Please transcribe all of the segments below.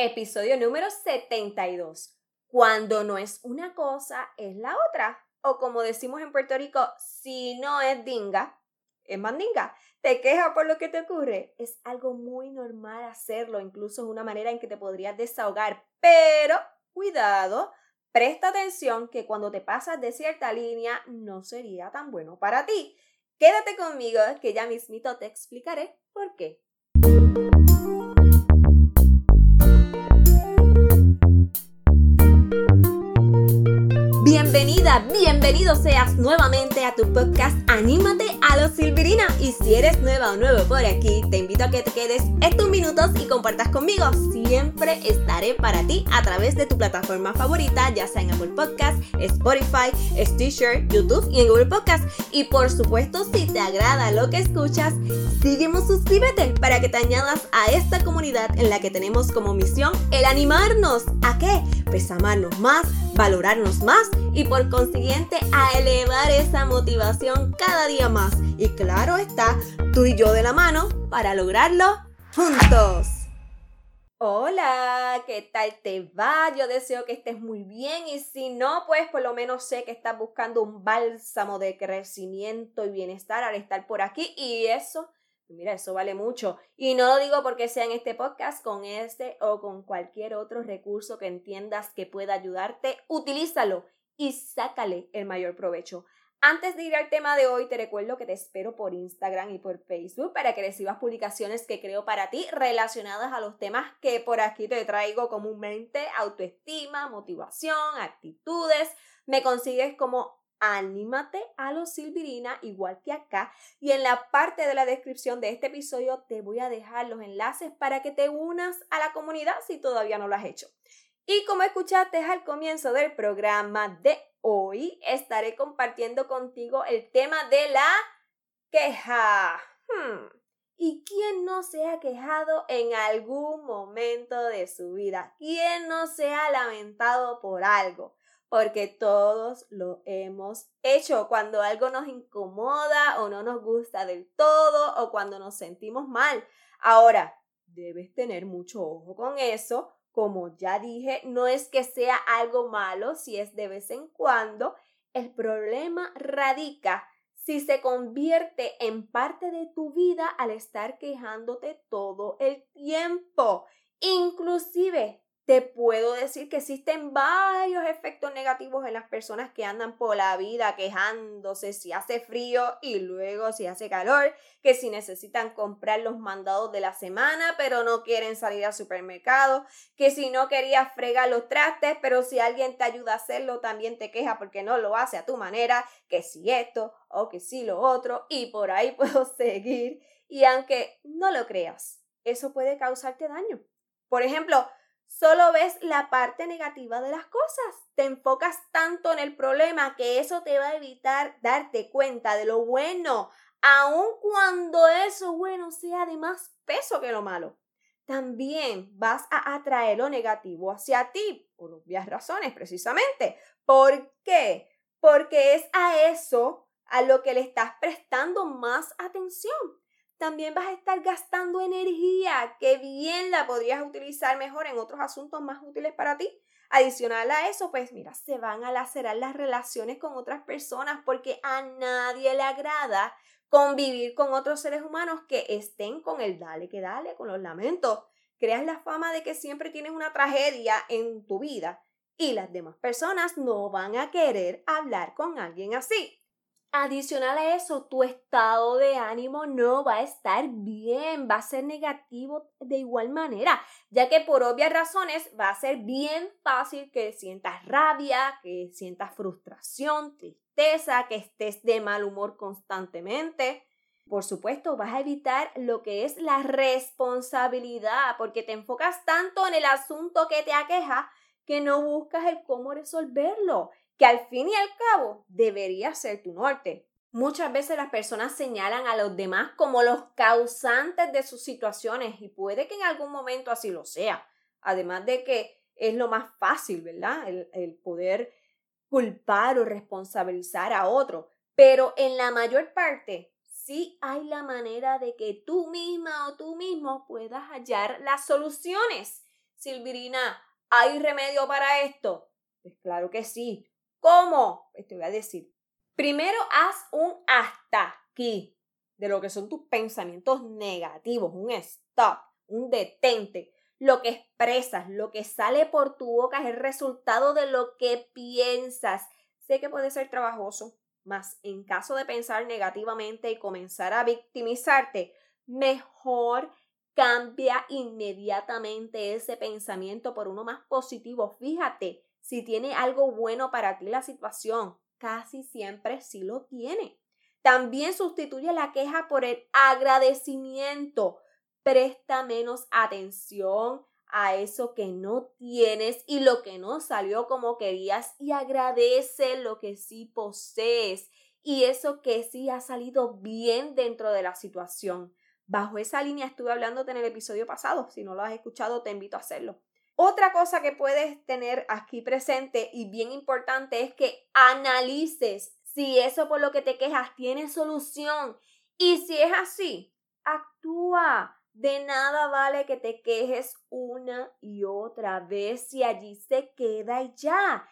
Episodio número 72. Cuando no es una cosa, es la otra. O como decimos en Puerto Rico, si no es dinga, es mandinga. Te quejas por lo que te ocurre. Es algo muy normal hacerlo, incluso es una manera en que te podrías desahogar. Pero, cuidado, presta atención que cuando te pasas de cierta línea no sería tan bueno para ti. Quédate conmigo que ya mismito te explicaré por qué. Bienvenida, bienvenido seas nuevamente a tu podcast Anímate a los Silvirina. Y si eres nueva o nuevo por aquí, te invito a que te quedes estos minutos y compartas conmigo. Siempre estaré para ti a través de tu plataforma favorita, ya sea en Apple Podcast, Spotify, Stitcher, YouTube y en Google Podcast. Y por supuesto, si te agrada lo que escuchas, sígueme, suscríbete para que te añadas a esta comunidad en la que tenemos como misión el animarnos. ¿A qué? Pues amarnos más, valorarnos más y por consiguiente a elevar esa motivación cada día más. Y claro está, tú y yo de la mano para lograrlo juntos. Hola, ¿qué tal te va? Yo deseo que estés muy bien y si no, pues por lo menos sé que estás buscando un bálsamo de crecimiento y bienestar al estar por aquí y eso Mira, eso vale mucho. Y no lo digo porque sea en este podcast, con este o con cualquier otro recurso que entiendas que pueda ayudarte, utilízalo y sácale el mayor provecho. Antes de ir al tema de hoy, te recuerdo que te espero por Instagram y por Facebook para que recibas publicaciones que creo para ti relacionadas a los temas que por aquí te traigo comúnmente, autoestima, motivación, actitudes. Me consigues como Anímate a los Silvirina, igual que acá. Y en la parte de la descripción de este episodio te voy a dejar los enlaces para que te unas a la comunidad si todavía no lo has hecho. Y como escuchaste al comienzo del programa de hoy, estaré compartiendo contigo el tema de la queja. Hmm. ¿Y quién no se ha quejado en algún momento de su vida? ¿Quién no se ha lamentado por algo? Porque todos lo hemos hecho cuando algo nos incomoda o no nos gusta del todo o cuando nos sentimos mal. Ahora, debes tener mucho ojo con eso como ya dije, no es que sea algo malo si es de vez en cuando. El problema radica si se convierte en parte de tu vida al estar quejándote todo el tiempo. Inclusive te puedo decir que existen varios efectos negativos en las personas que andan por la vida quejándose si hace frío y luego si hace calor, que si necesitan comprar los mandados de la semana pero no quieren salir al supermercado, que si no querías fregar los trastes pero si alguien te ayuda a hacerlo también te queja porque no lo hace a tu manera, que si esto o que si lo otro y por ahí puedo seguir y aunque no lo creas, eso puede causarte daño. Por ejemplo, solo ves la parte negativa de las cosas. Te enfocas tanto en el problema que eso te va a evitar darte cuenta de lo bueno, aun cuando eso bueno sea de más peso que lo malo. También vas a atraer lo negativo hacia ti, por obvias razones precisamente. ¿Por qué? Porque es a eso a lo que le estás prestando más atención también vas a estar gastando energía que bien la podrías utilizar mejor en otros asuntos más útiles para ti. Adicional a eso, pues mira, se van a lacerar las relaciones con otras personas porque a nadie le agrada convivir con otros seres humanos que estén con el dale que dale, con los lamentos. Creas la fama de que siempre tienes una tragedia en tu vida y las demás personas no van a querer hablar con alguien así. Adicional a eso, tu estado de ánimo no va a estar bien, va a ser negativo de igual manera, ya que por obvias razones va a ser bien fácil que sientas rabia, que sientas frustración, tristeza, que estés de mal humor constantemente. Por supuesto, vas a evitar lo que es la responsabilidad, porque te enfocas tanto en el asunto que te aqueja que no buscas el cómo resolverlo que al fin y al cabo debería ser tu norte. Muchas veces las personas señalan a los demás como los causantes de sus situaciones y puede que en algún momento así lo sea. Además de que es lo más fácil, ¿verdad? El, poder culpar o responsabilizar a otro. Pero en la mayor parte sí hay la manera de que tú misma o tú mismo puedas hallar las soluciones. Silvirina, ¿hay remedio para esto? Pues claro que sí. ¿Cómo? Pues te voy a decir. Primero haz un hasta aquí de lo que son tus pensamientos negativos, un stop, un detente. Lo que expresas, lo que sale por tu boca es el resultado de lo que piensas. Sé que puede ser trabajoso, mas en caso de pensar negativamente y comenzar a victimizarte, mejor cambia inmediatamente ese pensamiento por uno más positivo. Fíjate si tiene algo bueno para ti la situación. Casi siempre sí lo tiene. También sustituye la queja por el agradecimiento. Presta menos atención a eso que no tienes y lo que no salió como querías y agradece lo que sí posees y eso que sí ha salido bien dentro de la situación. Bajo esa línea estuve hablándote en el episodio pasado. Si no lo has escuchado, te invito a hacerlo. Otra cosa que puedes tener aquí presente y bien importante es que analices si eso por lo que te quejas tiene solución. Y si es así, actúa. De nada vale que te quejes una y otra vez si allí se queda y ya.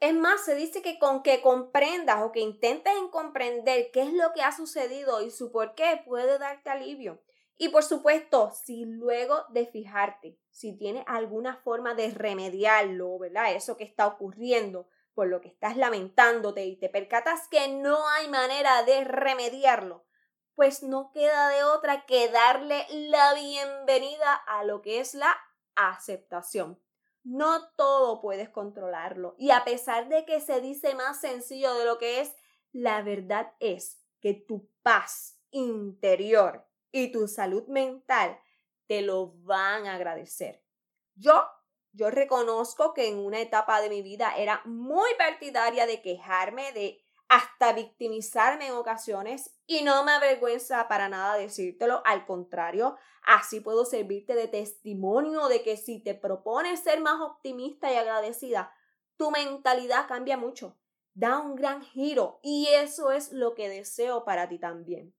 Es más, se dice que con que comprendas o que intentes en comprender qué es lo que ha sucedido y su por qué puede darte alivio. Y por supuesto, si luego de fijarte, si tienes alguna forma de remediarlo, ¿verdad? Eso que está ocurriendo, por lo que estás lamentándote y te percatas que no hay manera de remediarlo, pues no queda de otra que darle la bienvenida a lo que es la aceptación. No todo puedes controlarlo. Y a pesar de que se dice más sencillo de lo que es, la verdad es que tu paz interior y tu salud mental te lo van a agradecer. Yo, yo reconozco que en una etapa de mi vida era muy partidaria de quejarme, de hasta victimizarme en ocasiones y no me avergüenza para nada decírtelo, al contrario, así puedo servirte de testimonio de que si te propones ser más optimista y agradecida, tu mentalidad cambia mucho, da un gran giro y eso es lo que deseo para ti también.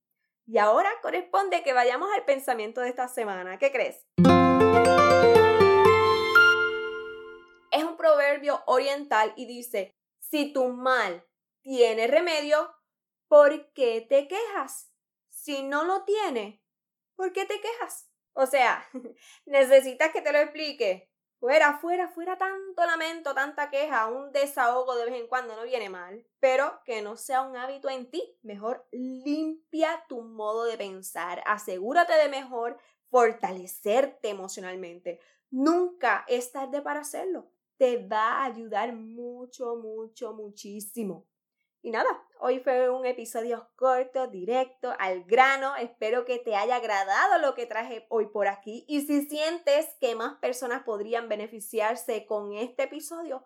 Y ahora corresponde que vayamos al pensamiento de esta semana. ¿Qué crees? Es un proverbio oriental y dice, si tu mal tiene remedio, ¿por qué te quejas? Si no lo tiene, ¿por qué te quejas? O sea, necesitas que te lo explique. Fuera, fuera, fuera tanto lamento, tanta queja, un desahogo de vez en cuando no viene mal, pero que no sea un hábito en ti. Mejor limpia tu modo de pensar, asegúrate de mejor fortalecerte emocionalmente. Nunca es tarde para hacerlo. Te va a ayudar mucho, mucho, muchísimo. Y nada, hoy fue un episodio corto, directo, al grano. Espero que te haya agradado lo que traje hoy por aquí. Y si sientes que más personas podrían beneficiarse con este episodio,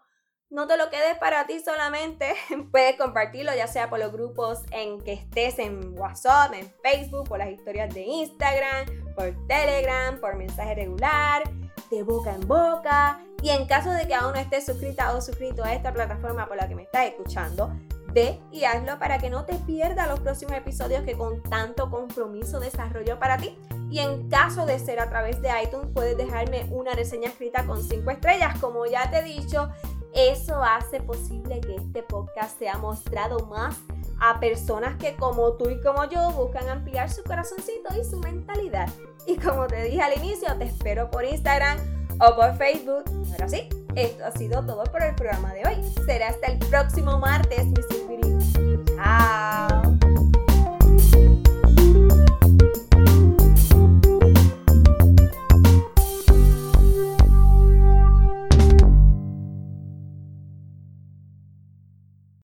no te lo quedes para ti solamente. Puedes compartirlo ya sea por los grupos en que estés en WhatsApp, en Facebook, por las historias de Instagram, por Telegram, por mensaje regular, de boca en boca. Y en caso de que aún no estés suscrita o suscrito a esta plataforma por la que me estás escuchando, Ve y hazlo para que no te pierdas los próximos episodios que con tanto compromiso desarrollo para ti. Y en caso de ser a través de iTunes, puedes dejarme una reseña escrita con 5 estrellas. Como ya te he dicho, eso hace posible que este podcast sea mostrado más a personas que como tú y como yo buscan ampliar su corazoncito y su mentalidad. Y como te dije al inicio, te espero por Instagram o por Facebook. Ahora sí, esto ha sido todo por el programa de hoy. Será hasta el próximo martes, mis Bye.